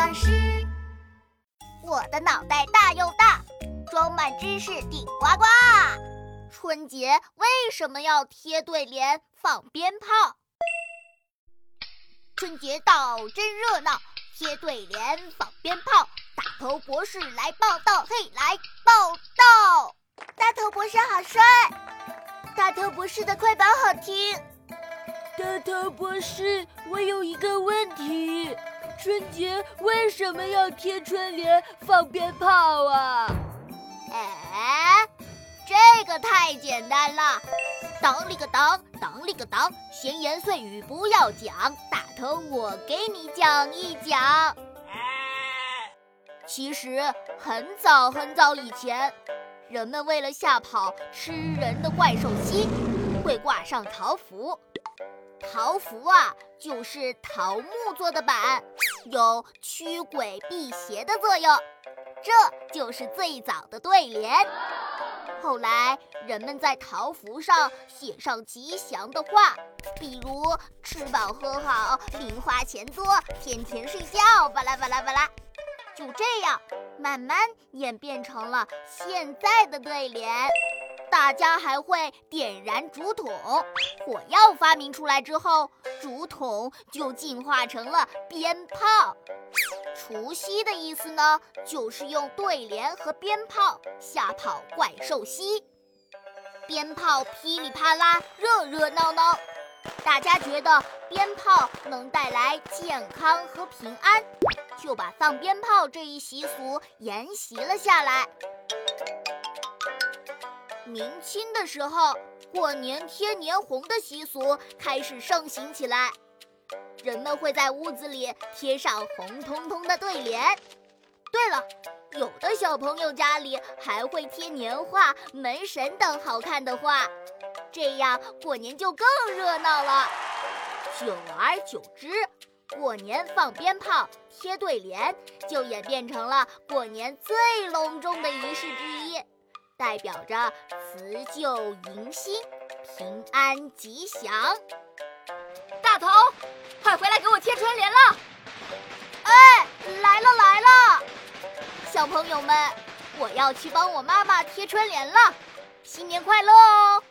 老师。我的脑袋大又大，装满知识顶呱呱。春节为什么要贴对联、放鞭炮？春节到真热闹，贴对联、放鞭炮。大头博士来报道，嘿，来报道！大头博士好帅，大头博士的快板好听。大头博士，我有一个问题：春节为什么要贴春联、放鞭炮啊？哎，这个太简单了。当里个当，当里个当，闲言碎语不要讲。大头，我给你讲一讲。其实很早很早以前，人们为了吓跑吃人的怪兽蜥，会挂上桃符。桃符啊，就是桃木做的板，有驱鬼辟邪的作用。这就是最早的对联。后来，人们在桃符上写上吉祥的话，比如“吃饱喝好，零花钱多，天天睡觉”，巴拉巴拉巴拉。就这样，慢慢演变成了现在的对联。大家还会点燃竹筒，火药发明出来之后，竹筒就进化成了鞭炮。除夕的意思呢，就是用对联和鞭炮吓跑怪兽蜥。鞭炮噼里啪啦，热热闹闹，大家觉得鞭炮能带来健康和平安，就把放鞭炮这一习俗沿袭了下来。明清的时候，过年贴年红的习俗开始盛行起来，人们会在屋子里贴上红彤彤的对联。对了，有的小朋友家里还会贴年画、门神等好看的画，这样过年就更热闹了。久而久之，过年放鞭炮、贴对联就演变成了过年最隆重的仪式之一。代表着辞旧迎新、平安吉祥。大头，快回来给我贴春联了！哎，来了来了！小朋友们，我要去帮我妈妈贴春联了，新年快乐哦！